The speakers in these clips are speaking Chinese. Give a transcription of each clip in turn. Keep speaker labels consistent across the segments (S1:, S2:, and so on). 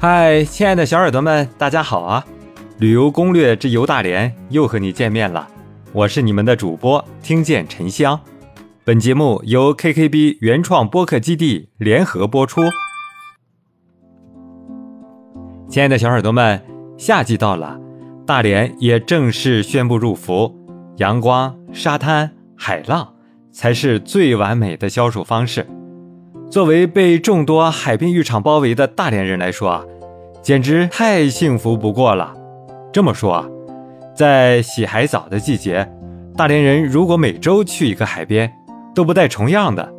S1: 嗨，亲爱的小耳朵们，大家好啊！旅游攻略之游大连又和你见面了，我是你们的主播听见沉香。本节目由 KKB 原创播客基地联合播出。亲爱的小耳朵们，夏季到了，大连也正式宣布入伏，阳光、沙滩、海浪才是最完美的消暑方式。作为被众多海滨浴场包围的大连人来说啊，简直太幸福不过了。这么说啊，在洗海澡的季节，大连人如果每周去一个海边，都不带重样的。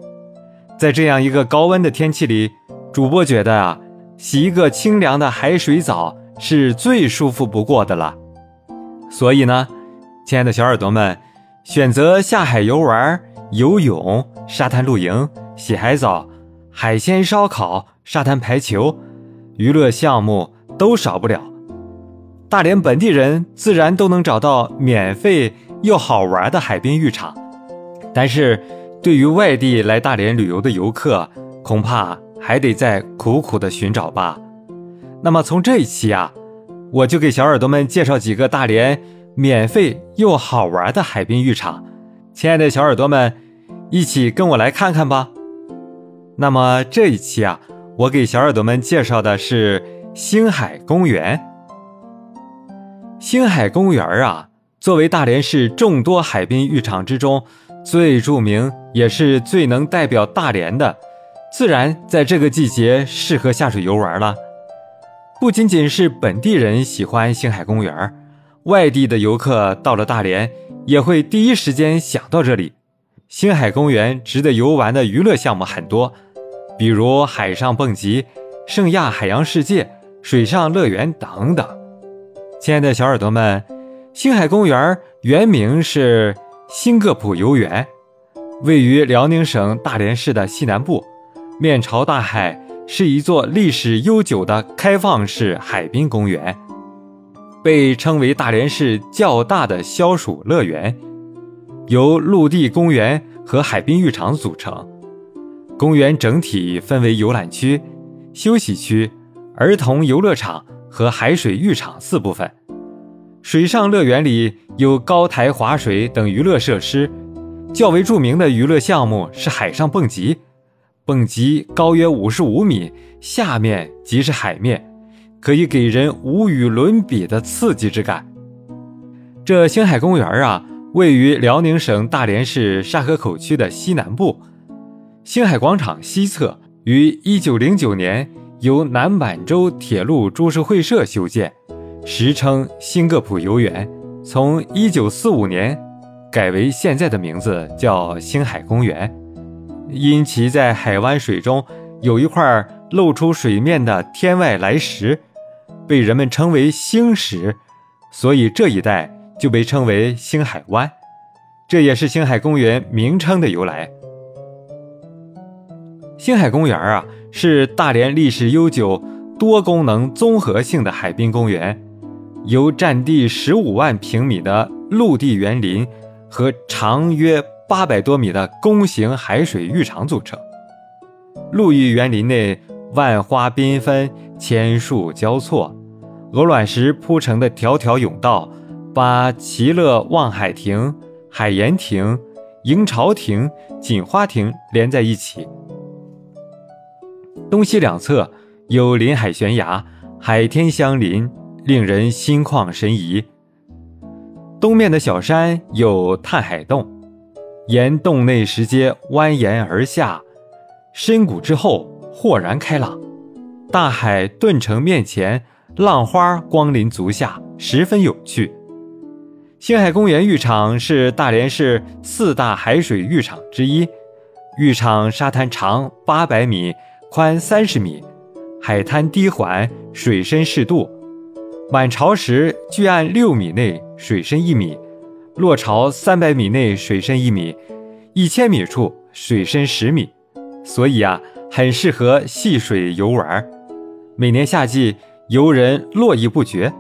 S1: 在这样一个高温的天气里，主播觉得啊，洗一个清凉的海水澡是最舒服不过的了。所以呢，亲爱的小耳朵们，选择下海游玩、游泳、沙滩露营、洗海澡。海鲜烧烤、沙滩排球，娱乐项目都少不了。大连本地人自然都能找到免费又好玩的海滨浴场，但是对于外地来大连旅游的游客，恐怕还得再苦苦的寻找吧。那么从这一期啊，我就给小耳朵们介绍几个大连免费又好玩的海滨浴场。亲爱的小耳朵们，一起跟我来看看吧。那么这一期啊，我给小耳朵们介绍的是星海公园。星海公园啊，作为大连市众多海滨浴场之中最著名，也是最能代表大连的，自然在这个季节适合下水游玩了。不仅仅是本地人喜欢星海公园，外地的游客到了大连也会第一时间想到这里。星海公园值得游玩的娱乐项目很多。比如海上蹦极、圣亚海洋世界、水上乐园等等。亲爱的小耳朵们，星海公园原名是新各浦游园，位于辽宁省大连市的西南部，面朝大海，是一座历史悠久的开放式海滨公园，被称为大连市较大的消暑乐园，由陆地公园和海滨浴场组成。公园整体分为游览区、休息区、儿童游乐场和海水浴场四部分。水上乐园里有高台滑水等娱乐设施，较为著名的娱乐项目是海上蹦极。蹦极高约五十五米，下面即是海面，可以给人无与伦比的刺激之感。这星海公园啊，位于辽宁省大连市沙河口区的西南部。星海广场西侧于1909年由南满洲铁路株式会社修建，时称新各浦游园。从1945年改为现在的名字叫星海公园。因其在海湾水中有一块露出水面的天外来石，被人们称为星石，所以这一带就被称为星海湾。这也是星海公园名称的由来。星海公园啊，是大连历史悠久、多功能综合性的海滨公园，由占地十五万平米的陆地园林和长约八百多米的弓形海水浴场组成。陆域园林内万花缤纷、千树交错，鹅卵石铺成的条条甬道，把奇乐望海亭、海盐亭、迎潮亭、锦花亭连在一起。东西两侧有临海悬崖，海天相邻，令人心旷神怡。东面的小山有探海洞，沿洞内石阶蜿蜒而下，深谷之后豁然开朗，大海顿成面前，浪花光临足下，十分有趣。星海公园浴场是大连市四大海水浴场之一，浴场沙滩长八百米。宽三十米，海滩低缓，水深适度。满潮时距岸六米内水深一米，落潮三百米内水深一米，一千米处水深十米。所以啊，很适合戏水游玩。每年夏季，游人络绎不绝。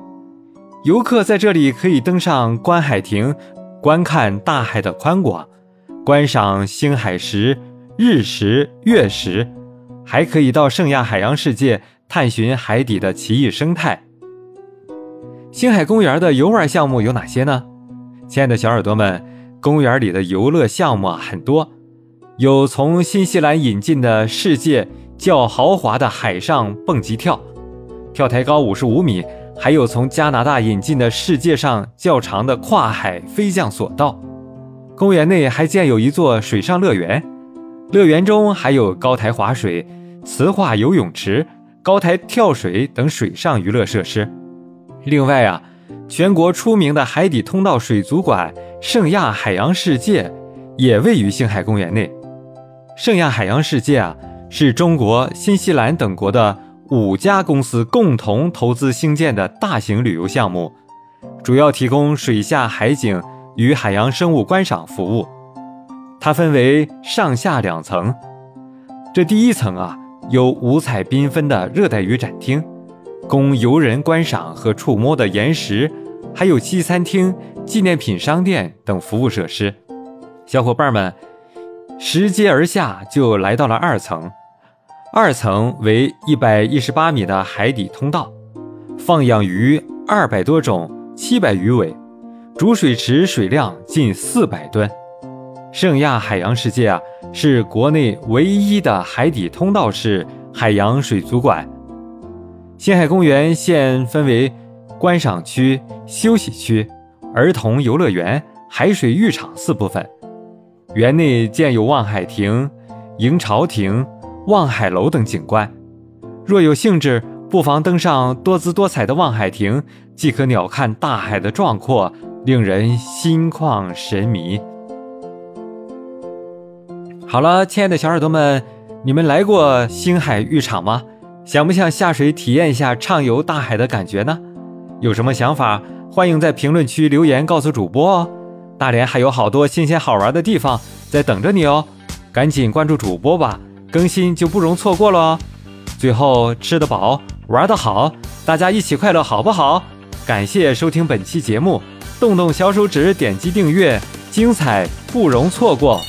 S1: 游客在这里可以登上观海亭，观看大海的宽广，观赏星海石、日食、月食。还可以到圣亚海洋世界探寻海底的奇异生态。星海公园的游玩项目有哪些呢？亲爱的小耳朵们，公园里的游乐项目很多，有从新西兰引进的世界较豪华的海上蹦极跳，跳台高五十五米；还有从加拿大引进的世界上较长的跨海飞降索道。公园内还建有一座水上乐园，乐园中还有高台滑水、磁化游泳池、高台跳水等水上娱乐设施。另外啊，全国出名的海底通道水族馆圣亚海洋世界也位于星海公园内。圣亚海洋世界啊，是中国、新西兰等国的五家公司共同投资兴建的大型旅游项目，主要提供水下海景与海洋生物观赏服务。它分为上下两层，这第一层啊，有五彩缤纷的热带鱼展厅。供游人观赏和触摸的岩石，还有西餐厅、纪念品商店等服务设施。小伙伴们拾阶而下，就来到了二层。二层为一百一十八米的海底通道，放养鱼二百多种，七百余尾，主水池水量近四百吨。圣亚海洋世界啊，是国内唯一的海底通道式海洋水族馆。星海公园现分为观赏区、休息区、儿童游乐园、海水浴场四部分。园内建有望海亭、迎潮亭、望海楼等景观。若有兴致，不妨登上多姿多彩的望海亭，即可鸟瞰大海的壮阔，令人心旷神迷。好了，亲爱的小耳朵们，你们来过星海浴场吗？想不想下水体验一下畅游大海的感觉呢？有什么想法，欢迎在评论区留言告诉主播哦。大连还有好多新鲜好玩的地方在等着你哦，赶紧关注主播吧，更新就不容错过了哦。最后吃得饱，玩得好，大家一起快乐好不好？感谢收听本期节目，动动小手指点击订阅，精彩不容错过。